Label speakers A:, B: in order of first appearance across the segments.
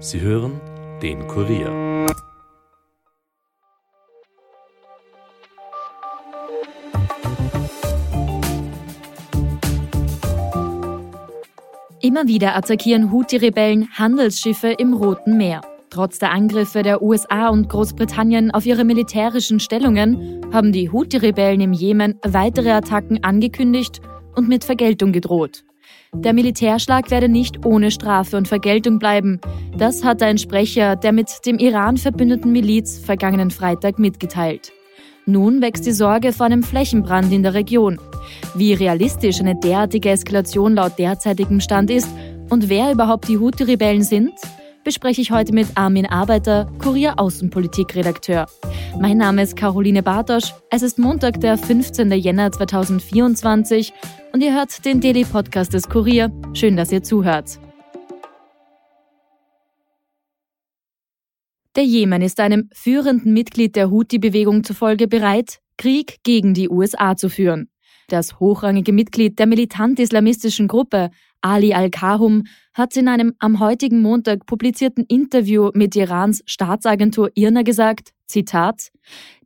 A: Sie hören den Kurier.
B: Immer wieder attackieren Houthi-Rebellen Handelsschiffe im Roten Meer. Trotz der Angriffe der USA und Großbritannien auf ihre militärischen Stellungen haben die Houthi-Rebellen im Jemen weitere Attacken angekündigt und mit Vergeltung gedroht. Der Militärschlag werde nicht ohne Strafe und Vergeltung bleiben. Das hat ein Sprecher der mit dem Iran verbündeten Miliz vergangenen Freitag mitgeteilt. Nun wächst die Sorge vor einem Flächenbrand in der Region. Wie realistisch eine derartige Eskalation laut derzeitigem Stand ist und wer überhaupt die Houthi-Rebellen sind, bespreche ich heute mit Armin Arbeiter, Kurier Außenpolitik-Redakteur. Mein Name ist Caroline Bartosch. Es ist Montag, der 15. Jänner 2024 und ihr hört den Daily Podcast des Kurier. Schön, dass ihr zuhört. Der Jemen ist einem führenden Mitglied der Houthi-Bewegung zufolge bereit, Krieg gegen die USA zu führen. Das hochrangige Mitglied der militant-islamistischen Gruppe, Ali al-Kahum, hat in einem am heutigen Montag publizierten Interview mit Irans Staatsagentur IRNA gesagt, Zitat,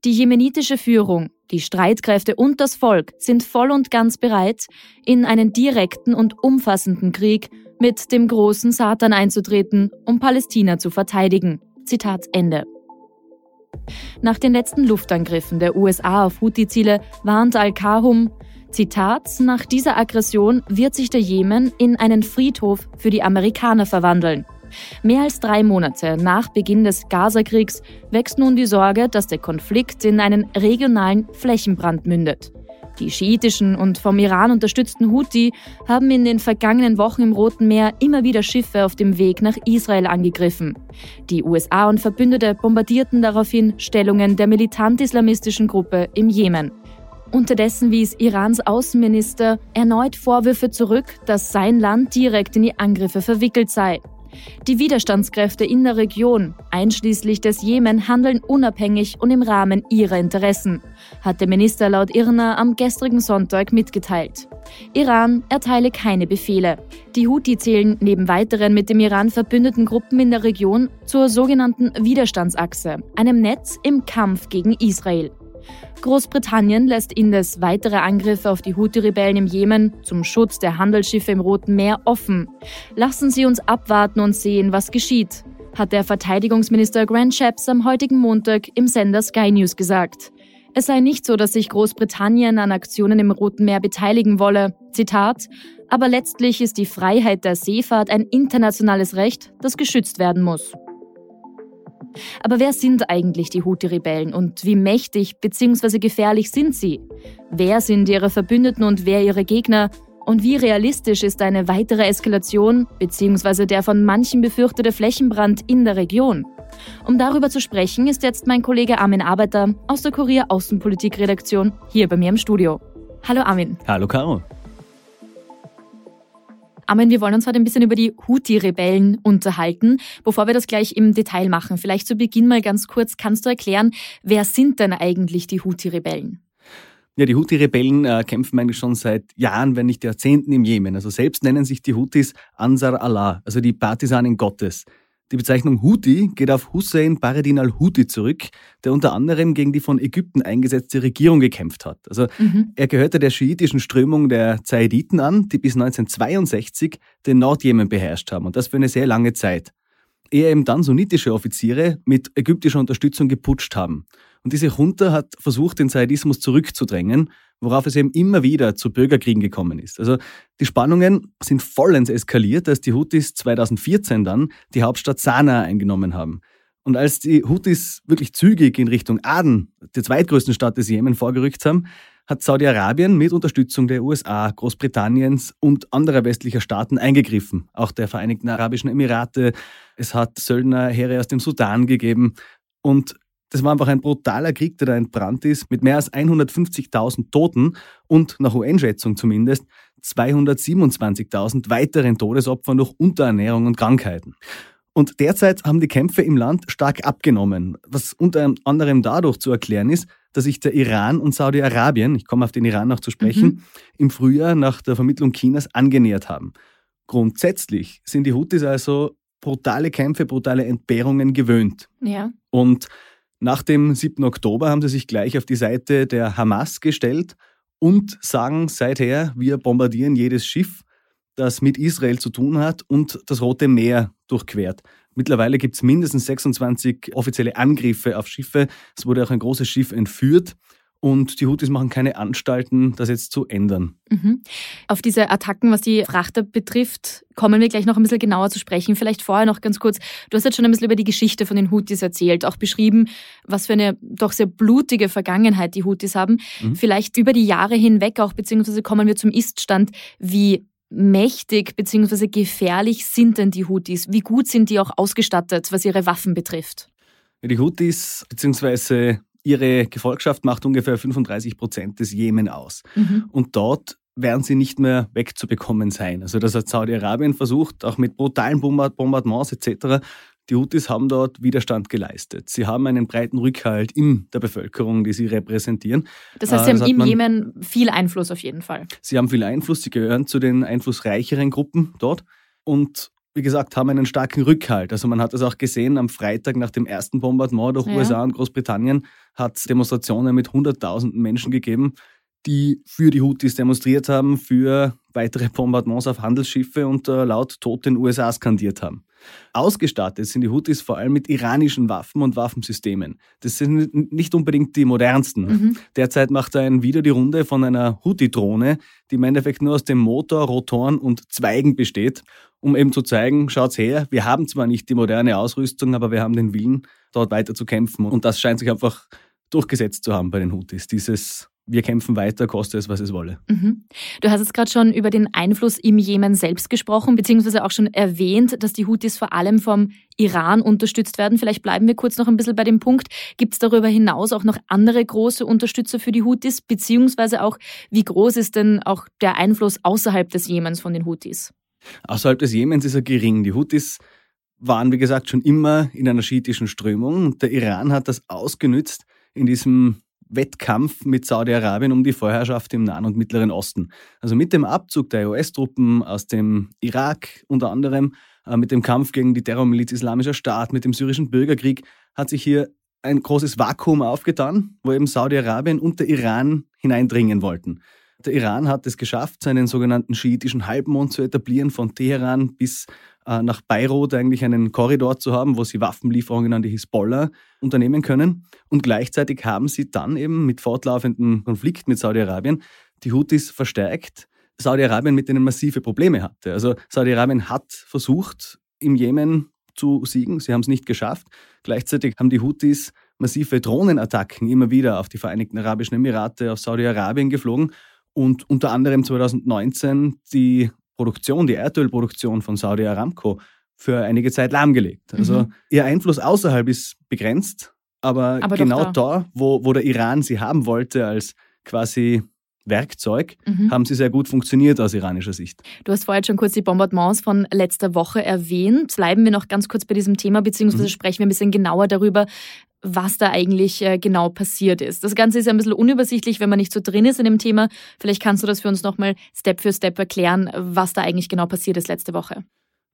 B: die jemenitische Führung, die Streitkräfte und das Volk sind voll und ganz bereit, in einen direkten und umfassenden Krieg mit dem großen Satan einzutreten, um Palästina zu verteidigen. Zitat Ende. Nach den letzten Luftangriffen der USA auf Houthi-Ziele warnt Al-Kahum, Zitat, nach dieser Aggression wird sich der Jemen in einen Friedhof für die Amerikaner verwandeln. Mehr als drei Monate nach Beginn des Gazakriegs wächst nun die Sorge, dass der Konflikt in einen regionalen Flächenbrand mündet. Die schiitischen und vom Iran unterstützten Houthi haben in den vergangenen Wochen im Roten Meer immer wieder Schiffe auf dem Weg nach Israel angegriffen. Die USA und Verbündete bombardierten daraufhin Stellungen der militant-islamistischen Gruppe im Jemen. Unterdessen wies Irans Außenminister erneut Vorwürfe zurück, dass sein Land direkt in die Angriffe verwickelt sei. Die Widerstandskräfte in der Region, einschließlich des Jemen, handeln unabhängig und im Rahmen ihrer Interessen, hat der Minister laut Irna am gestrigen Sonntag mitgeteilt. Iran erteile keine Befehle. Die Houthi zählen neben weiteren mit dem Iran verbündeten Gruppen in der Region zur sogenannten Widerstandsachse, einem Netz im Kampf gegen Israel. Großbritannien lässt indes weitere Angriffe auf die Houthi-Rebellen im Jemen zum Schutz der Handelsschiffe im Roten Meer offen. Lassen Sie uns abwarten und sehen, was geschieht, hat der Verteidigungsminister Grant Shapps am heutigen Montag im Sender Sky News gesagt. Es sei nicht so, dass sich Großbritannien an Aktionen im Roten Meer beteiligen wolle. Zitat, aber letztlich ist die Freiheit der Seefahrt ein internationales Recht, das geschützt werden muss. Aber wer sind eigentlich die Houthi-Rebellen und wie mächtig bzw. gefährlich sind sie? Wer sind ihre Verbündeten und wer ihre Gegner? Und wie realistisch ist eine weitere Eskalation bzw. der von manchen befürchtete Flächenbrand in der Region? Um darüber zu sprechen, ist jetzt mein Kollege Armin Arbeiter aus der Kurier Außenpolitik-Redaktion hier bei mir im Studio. Hallo Armin.
C: Hallo Caro.
B: Armin, wir wollen uns heute ein bisschen über die Houthi-Rebellen unterhalten. Bevor wir das gleich im Detail machen, vielleicht zu Beginn mal ganz kurz, kannst du erklären, wer sind denn eigentlich die Houthi-Rebellen?
C: Ja, die Houthi-Rebellen äh, kämpfen eigentlich schon seit Jahren, wenn nicht Jahrzehnten im Jemen. Also selbst nennen sich die Houthis Ansar Allah, also die Partisanen Gottes. Die Bezeichnung Houthi geht auf Hussein Baredin al-Houthi zurück, der unter anderem gegen die von Ägypten eingesetzte Regierung gekämpft hat. Also mhm. er gehörte der schiitischen Strömung der Zaiditen an, die bis 1962 den Nordjemen beherrscht haben und das für eine sehr lange Zeit. Ehe eben dann sunnitische Offiziere mit ägyptischer Unterstützung geputscht haben. Und diese Junta hat versucht, den Zaidismus zurückzudrängen worauf es eben immer wieder zu Bürgerkriegen gekommen ist. Also die Spannungen sind vollends eskaliert, als die Houthis 2014 dann die Hauptstadt Sanaa eingenommen haben. Und als die Houthis wirklich zügig in Richtung Aden, der zweitgrößten Stadt des Jemen, vorgerückt haben, hat Saudi-Arabien mit Unterstützung der USA, Großbritanniens und anderer westlicher Staaten eingegriffen, auch der Vereinigten Arabischen Emirate. Es hat Söldnerheere aus dem Sudan gegeben. Und das war einfach ein brutaler Krieg, der da entbrannt ist, mit mehr als 150.000 Toten und nach UN-Schätzung zumindest 227.000 weiteren Todesopfern durch Unterernährung und Krankheiten. Und derzeit haben die Kämpfe im Land stark abgenommen, was unter anderem dadurch zu erklären ist, dass sich der Iran und Saudi-Arabien, ich komme auf den Iran noch zu sprechen, mhm. im Frühjahr nach der Vermittlung Chinas angenähert haben. Grundsätzlich sind die Houthis also brutale Kämpfe, brutale Entbehrungen gewöhnt.
B: Ja.
C: Und nach dem 7. Oktober haben sie sich gleich auf die Seite der Hamas gestellt und sagen seither, wir bombardieren jedes Schiff, das mit Israel zu tun hat und das Rote Meer durchquert. Mittlerweile gibt es mindestens 26 offizielle Angriffe auf Schiffe. Es wurde auch ein großes Schiff entführt. Und die Houthis machen keine Anstalten, das jetzt zu ändern.
B: Mhm. Auf diese Attacken, was die Frachter betrifft, kommen wir gleich noch ein bisschen genauer zu sprechen. Vielleicht vorher noch ganz kurz. Du hast jetzt schon ein bisschen über die Geschichte von den Houthis erzählt, auch beschrieben, was für eine doch sehr blutige Vergangenheit die Houthis haben. Mhm. Vielleicht über die Jahre hinweg auch, beziehungsweise kommen wir zum Iststand. Wie mächtig beziehungsweise gefährlich sind denn die Houthis? Wie gut sind die auch ausgestattet, was ihre Waffen betrifft?
C: Die Houthis beziehungsweise ihre Gefolgschaft macht ungefähr 35 Prozent des Jemen aus. Mhm. Und dort werden sie nicht mehr wegzubekommen sein. Also das hat Saudi-Arabien versucht, auch mit brutalen Bombardements etc. Die Houthis haben dort Widerstand geleistet. Sie haben einen breiten Rückhalt in der Bevölkerung, die sie repräsentieren.
B: Das heißt, sie äh, haben im Jemen viel Einfluss auf jeden Fall.
C: Sie haben viel Einfluss, sie gehören zu den einflussreicheren Gruppen dort. Und wie gesagt, haben einen starken Rückhalt. Also man hat das auch gesehen am Freitag nach dem ersten Bombardement durch ja. USA und Großbritannien hat es Demonstrationen mit hunderttausenden Menschen gegeben, die für die Houthis demonstriert haben, für weitere Bombardements auf Handelsschiffe und äh, laut Tod den USA skandiert haben. Ausgestattet sind die Houthis vor allem mit iranischen Waffen und Waffensystemen. Das sind nicht unbedingt die modernsten. Mhm. Derzeit macht ein Video die Runde von einer Houthi-Drohne, die im Endeffekt nur aus dem Motor, Rotoren und Zweigen besteht, um eben zu zeigen, schaut's her, wir haben zwar nicht die moderne Ausrüstung, aber wir haben den Willen, dort weiter zu kämpfen. Und das scheint sich einfach durchgesetzt zu haben bei den Houthis. Dieses wir kämpfen weiter, koste es, was es wolle.
B: Mhm. Du hast jetzt gerade schon über den Einfluss im Jemen selbst gesprochen, beziehungsweise auch schon erwähnt, dass die Houthis vor allem vom Iran unterstützt werden. Vielleicht bleiben wir kurz noch ein bisschen bei dem Punkt. Gibt es darüber hinaus auch noch andere große Unterstützer für die Houthis, beziehungsweise auch, wie groß ist denn auch der Einfluss außerhalb des Jemens von den Houthis?
C: Außerhalb des Jemens ist er gering. Die Houthis waren, wie gesagt, schon immer in einer schiitischen Strömung. Der Iran hat das ausgenützt in diesem Wettkampf mit Saudi-Arabien um die Vorherrschaft im Nahen und Mittleren Osten. Also mit dem Abzug der US-Truppen aus dem Irak unter anderem, äh, mit dem Kampf gegen die Terrormiliz Islamischer Staat, mit dem syrischen Bürgerkrieg, hat sich hier ein großes Vakuum aufgetan, wo eben Saudi-Arabien und der Iran hineindringen wollten. Der Iran hat es geschafft, seinen sogenannten schiitischen Halbmond zu etablieren, von Teheran bis nach Beirut eigentlich einen Korridor zu haben, wo sie Waffenlieferungen an die Hisbollah unternehmen können. Und gleichzeitig haben sie dann eben mit fortlaufendem Konflikt mit Saudi-Arabien die Houthis verstärkt. Saudi-Arabien mit denen massive Probleme hatte. Also Saudi-Arabien hat versucht, im Jemen zu siegen. Sie haben es nicht geschafft. Gleichzeitig haben die Houthis massive Drohnenattacken immer wieder auf die Vereinigten Arabischen Emirate, auf Saudi-Arabien geflogen und unter anderem 2019 die Produktion, die Erdölproduktion von Saudi Aramco für einige Zeit lahmgelegt. Also mhm. ihr Einfluss außerhalb ist begrenzt, aber, aber genau da, da wo, wo der Iran sie haben wollte als quasi Werkzeug, mhm. haben sie sehr gut funktioniert aus iranischer Sicht.
B: Du hast vorher schon kurz die Bombardements von letzter Woche erwähnt. Bleiben wir noch ganz kurz bei diesem Thema, beziehungsweise mhm. sprechen wir ein bisschen genauer darüber, was da eigentlich äh, genau passiert ist. Das Ganze ist ja ein bisschen unübersichtlich, wenn man nicht so drin ist in dem Thema. Vielleicht kannst du das für uns nochmal Step für Step erklären, was da eigentlich genau passiert ist letzte Woche.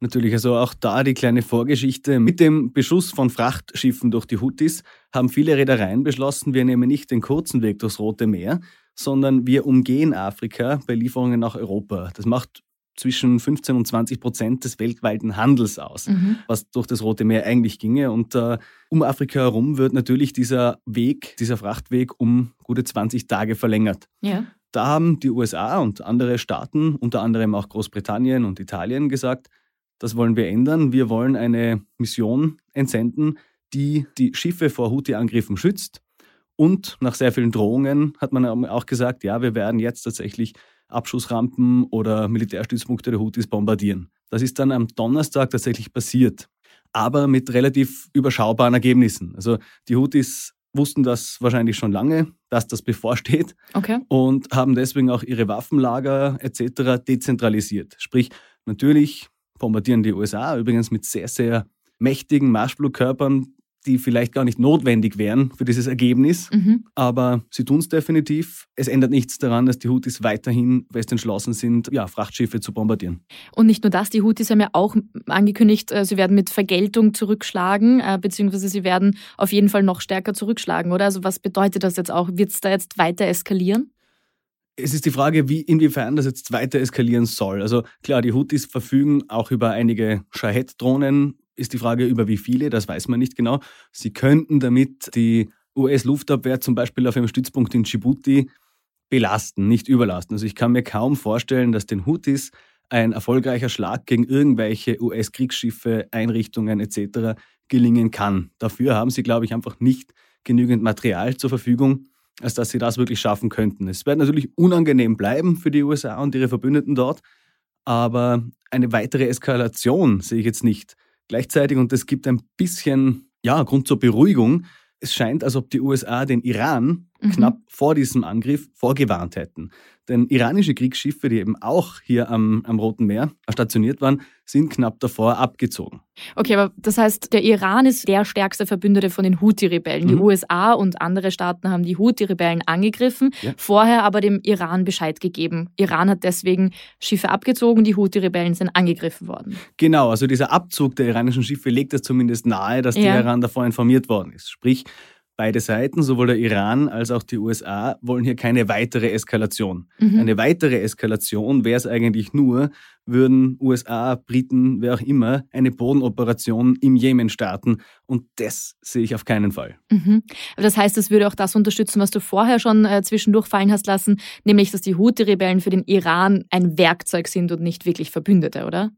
C: Natürlich, also auch da die kleine Vorgeschichte. Mit dem Beschuss von Frachtschiffen durch die Houthis haben viele Reedereien beschlossen, wir nehmen nicht den kurzen Weg durchs Rote Meer, sondern wir umgehen Afrika bei Lieferungen nach Europa. Das macht zwischen 15 und 20 Prozent des weltweiten Handels aus, mhm. was durch das Rote Meer eigentlich ginge. Und äh, um Afrika herum wird natürlich dieser Weg, dieser Frachtweg um gute 20 Tage verlängert. Ja. Da haben die USA und andere Staaten, unter anderem auch Großbritannien und Italien, gesagt, das wollen wir ändern. Wir wollen eine Mission entsenden, die die Schiffe vor Houthi-Angriffen schützt und nach sehr vielen Drohungen hat man auch gesagt, ja, wir werden jetzt tatsächlich Abschussrampen oder Militärstützpunkte der Houthis bombardieren. Das ist dann am Donnerstag tatsächlich passiert, aber mit relativ überschaubaren Ergebnissen. Also die Houthis wussten das wahrscheinlich schon lange, dass das bevorsteht okay. und haben deswegen auch ihre Waffenlager etc. dezentralisiert. Sprich, natürlich bombardieren die USA übrigens mit sehr, sehr mächtigen Marschflugkörpern die vielleicht gar nicht notwendig wären für dieses Ergebnis. Mhm. Aber sie tun es definitiv. Es ändert nichts daran, dass die Houthis weiterhin fest entschlossen sind, ja, Frachtschiffe zu bombardieren.
B: Und nicht nur das, die Houthis haben ja auch angekündigt, äh, sie werden mit Vergeltung zurückschlagen, äh, beziehungsweise sie werden auf jeden Fall noch stärker zurückschlagen, oder? Also was bedeutet das jetzt auch? Wird es da jetzt weiter eskalieren?
C: Es ist die Frage, wie, inwiefern das jetzt weiter eskalieren soll. Also klar, die Houthis verfügen auch über einige Shahed-Drohnen, ist die Frage, über wie viele, das weiß man nicht genau. Sie könnten damit die US-Luftabwehr zum Beispiel auf einem Stützpunkt in Djibouti belasten, nicht überlasten. Also ich kann mir kaum vorstellen, dass den Houthis ein erfolgreicher Schlag gegen irgendwelche US-Kriegsschiffe, Einrichtungen etc. gelingen kann. Dafür haben sie, glaube ich, einfach nicht genügend Material zur Verfügung, als dass sie das wirklich schaffen könnten. Es wird natürlich unangenehm bleiben für die USA und ihre Verbündeten dort, aber eine weitere Eskalation sehe ich jetzt nicht. Gleichzeitig, und das gibt ein bisschen ja, Grund zur Beruhigung, es scheint, als ob die USA den Iran mhm. knapp vor diesem Angriff vorgewarnt hätten. Denn iranische Kriegsschiffe, die eben auch hier am, am Roten Meer stationiert waren, sind knapp davor abgezogen.
B: Okay, aber das heißt, der Iran ist der stärkste Verbündete von den Houthi-Rebellen. Mhm. Die USA und andere Staaten haben die Houthi-Rebellen angegriffen, ja. vorher aber dem Iran Bescheid gegeben. Iran hat deswegen Schiffe abgezogen, die Houthi-Rebellen sind angegriffen worden.
C: Genau, also dieser Abzug der iranischen Schiffe legt es zumindest nahe, dass ja. der Iran davor informiert worden ist. Sprich, Beide Seiten, sowohl der Iran als auch die USA, wollen hier keine weitere Eskalation. Mhm. Eine weitere Eskalation wäre es eigentlich nur, würden USA, Briten, wer auch immer, eine Bodenoperation im Jemen starten. Und das sehe ich auf keinen Fall.
B: Mhm. Das heißt, es würde auch das unterstützen, was du vorher schon äh, zwischendurch fallen hast lassen, nämlich, dass die Houthi-Rebellen für den Iran ein Werkzeug sind und nicht wirklich Verbündete, oder?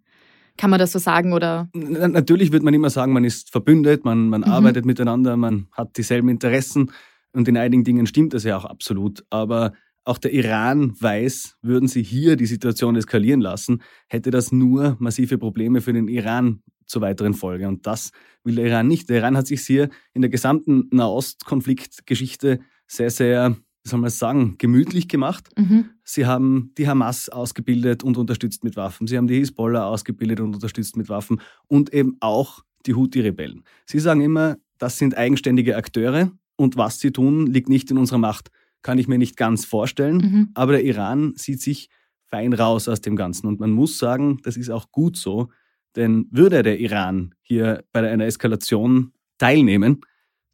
B: Kann man das so sagen oder?
C: Natürlich wird man immer sagen, man ist verbündet, man, man mhm. arbeitet miteinander, man hat dieselben Interessen und in einigen Dingen stimmt das ja auch absolut. Aber auch der Iran weiß, würden sie hier die Situation eskalieren lassen, hätte das nur massive Probleme für den Iran zur weiteren Folge. Und das will der Iran nicht. Der Iran hat sich hier in der gesamten Nahostkonfliktgeschichte sehr, sehr wie soll man sagen, gemütlich gemacht. Mhm. Sie haben die Hamas ausgebildet und unterstützt mit Waffen. Sie haben die Hisbollah ausgebildet und unterstützt mit Waffen und eben auch die Houthi-Rebellen. Sie sagen immer, das sind eigenständige Akteure und was sie tun, liegt nicht in unserer Macht. Kann ich mir nicht ganz vorstellen. Mhm. Aber der Iran sieht sich fein raus aus dem Ganzen. Und man muss sagen, das ist auch gut so. Denn würde der Iran hier bei einer Eskalation teilnehmen,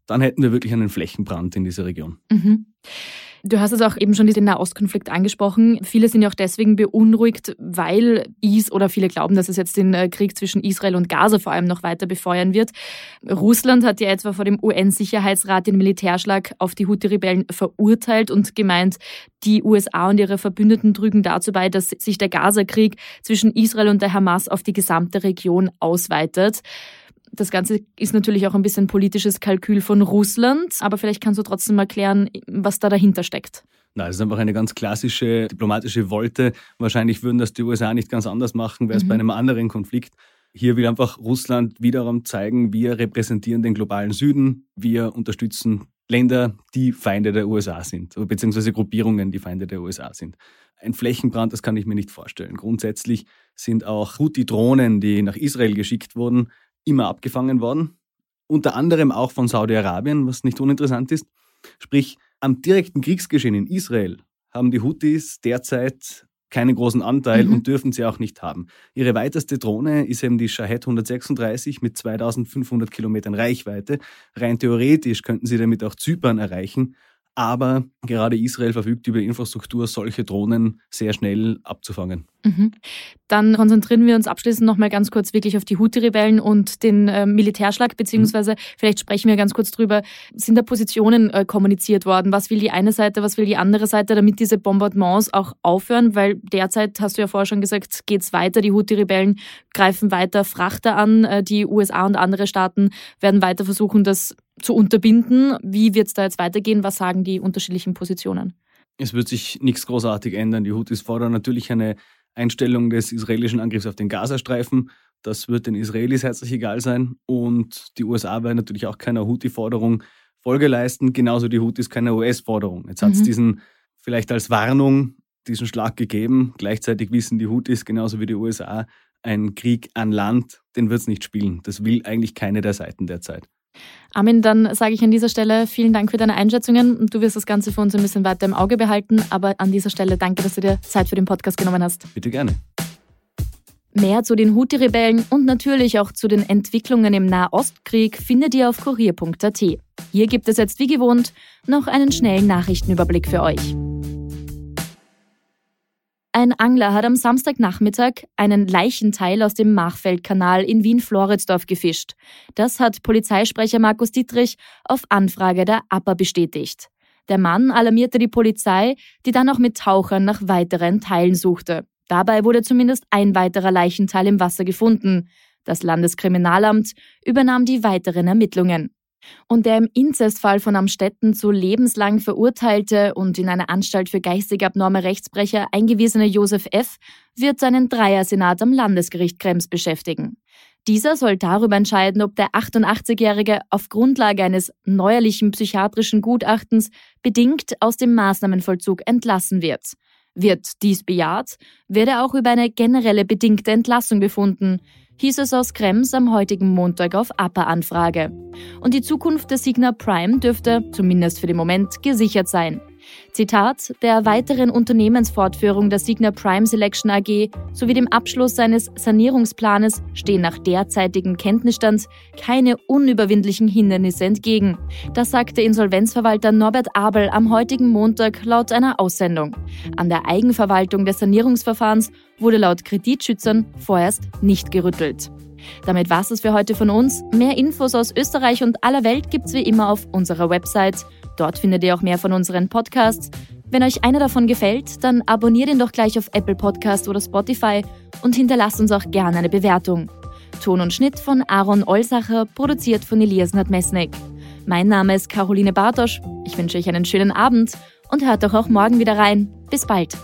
C: dann hätten wir wirklich einen Flächenbrand in dieser Region.
B: Mhm. Du hast es auch eben schon den Nahostkonflikt angesprochen. Viele sind ja auch deswegen beunruhigt, weil Is oder viele glauben, dass es jetzt den äh, Krieg zwischen Israel und Gaza vor allem noch weiter befeuern wird. Russland hat ja etwa vor dem UN-Sicherheitsrat den Militärschlag auf die Houthi-Rebellen verurteilt und gemeint, die USA und ihre Verbündeten trügen dazu bei, dass sich der Gaza-Krieg zwischen Israel und der Hamas auf die gesamte Region ausweitet. Das Ganze ist natürlich auch ein bisschen politisches Kalkül von Russland, aber vielleicht kannst du trotzdem erklären, was da dahinter steckt.
C: Nein, das ist einfach eine ganz klassische diplomatische Wolte. Wahrscheinlich würden das die USA nicht ganz anders machen, wäre es mhm. bei einem anderen Konflikt. Hier will einfach Russland wiederum zeigen, wir repräsentieren den globalen Süden, wir unterstützen Länder, die Feinde der USA sind, beziehungsweise Gruppierungen, die Feinde der USA sind. Ein Flächenbrand, das kann ich mir nicht vorstellen. Grundsätzlich sind auch Houthi-Drohnen, die nach Israel geschickt wurden, immer abgefangen worden. Unter anderem auch von Saudi-Arabien, was nicht uninteressant ist. Sprich, am direkten Kriegsgeschehen in Israel haben die Houthis derzeit keinen großen Anteil mhm. und dürfen sie auch nicht haben. Ihre weiteste Drohne ist eben die Shahed 136 mit 2500 Kilometern Reichweite. Rein theoretisch könnten sie damit auch Zypern erreichen, aber gerade Israel verfügt über Infrastruktur, solche Drohnen sehr schnell abzufangen.
B: Mhm. Dann konzentrieren wir uns abschließend noch mal ganz kurz wirklich auf die Houthi-Rebellen und den äh, Militärschlag, beziehungsweise mhm. vielleicht sprechen wir ganz kurz drüber, sind da Positionen äh, kommuniziert worden? Was will die eine Seite, was will die andere Seite, damit diese Bombardements auch aufhören? Weil derzeit, hast du ja vorher schon gesagt, geht es weiter. Die Houthi-Rebellen greifen weiter Frachter an. Äh, die USA und andere Staaten werden weiter versuchen, das zu unterbinden. Wie wird es da jetzt weitergehen? Was sagen die unterschiedlichen Positionen?
C: Es wird sich nichts großartig ändern. Die Houthis fordern natürlich eine Einstellung des israelischen Angriffs auf den Gazastreifen. Das wird den Israelis herzlich egal sein. Und die USA werden natürlich auch keiner Houthi-Forderung Folge leisten, genauso die Houthis keiner US-Forderung. Jetzt hat es mhm. diesen vielleicht als Warnung diesen Schlag gegeben. Gleichzeitig wissen die Houthis genauso wie die USA, ein Krieg an Land, den wird es nicht spielen. Das will eigentlich keine der Seiten derzeit.
B: Armin, dann sage ich an dieser Stelle vielen Dank für deine Einschätzungen. Du wirst das Ganze für uns ein bisschen weiter im Auge behalten, aber an dieser Stelle danke, dass du dir Zeit für den Podcast genommen hast.
C: Bitte gerne.
B: Mehr zu den Houthi-Rebellen und natürlich auch zu den Entwicklungen im Nahostkrieg findet ihr auf kurier.at. Hier gibt es jetzt wie gewohnt noch einen schnellen Nachrichtenüberblick für euch. Ein Angler hat am Samstagnachmittag einen Leichenteil aus dem Machfeldkanal in Wien-Floridsdorf gefischt. Das hat Polizeisprecher Markus Dietrich auf Anfrage der APA bestätigt. Der Mann alarmierte die Polizei, die dann auch mit Tauchern nach weiteren Teilen suchte. Dabei wurde zumindest ein weiterer Leichenteil im Wasser gefunden. Das Landeskriminalamt übernahm die weiteren Ermittlungen. Und der im Inzestfall von Amstetten zu lebenslang verurteilte und in eine Anstalt für geistig abnorme Rechtsbrecher eingewiesene Josef F. wird seinen Dreiersenat am Landesgericht Krems beschäftigen. Dieser soll darüber entscheiden, ob der 88-Jährige auf Grundlage eines neuerlichen psychiatrischen Gutachtens bedingt aus dem Maßnahmenvollzug entlassen wird. Wird dies bejaht, werde auch über eine generelle bedingte Entlassung befunden, hieß es aus Krems am heutigen Montag auf APA-Anfrage. Und die Zukunft des Signa Prime dürfte, zumindest für den Moment, gesichert sein. Zitat, der weiteren Unternehmensfortführung der Signa Prime Selection AG sowie dem Abschluss seines Sanierungsplanes stehen nach derzeitigem Kenntnisstand keine unüberwindlichen Hindernisse entgegen. Das sagte Insolvenzverwalter Norbert Abel am heutigen Montag laut einer Aussendung. An der Eigenverwaltung des Sanierungsverfahrens wurde laut Kreditschützern vorerst nicht gerüttelt. Damit war es für heute von uns. Mehr Infos aus Österreich und aller Welt gibt's wie immer auf unserer Website. Dort findet ihr auch mehr von unseren Podcasts. Wenn euch einer davon gefällt, dann abonniert ihn doch gleich auf Apple Podcast oder Spotify und hinterlasst uns auch gerne eine Bewertung. Ton und Schnitt von Aaron Olsacher, produziert von Elias Nadmesnik. Mein Name ist Caroline Bartosch. Ich wünsche euch einen schönen Abend und hört doch auch morgen wieder rein. Bis bald.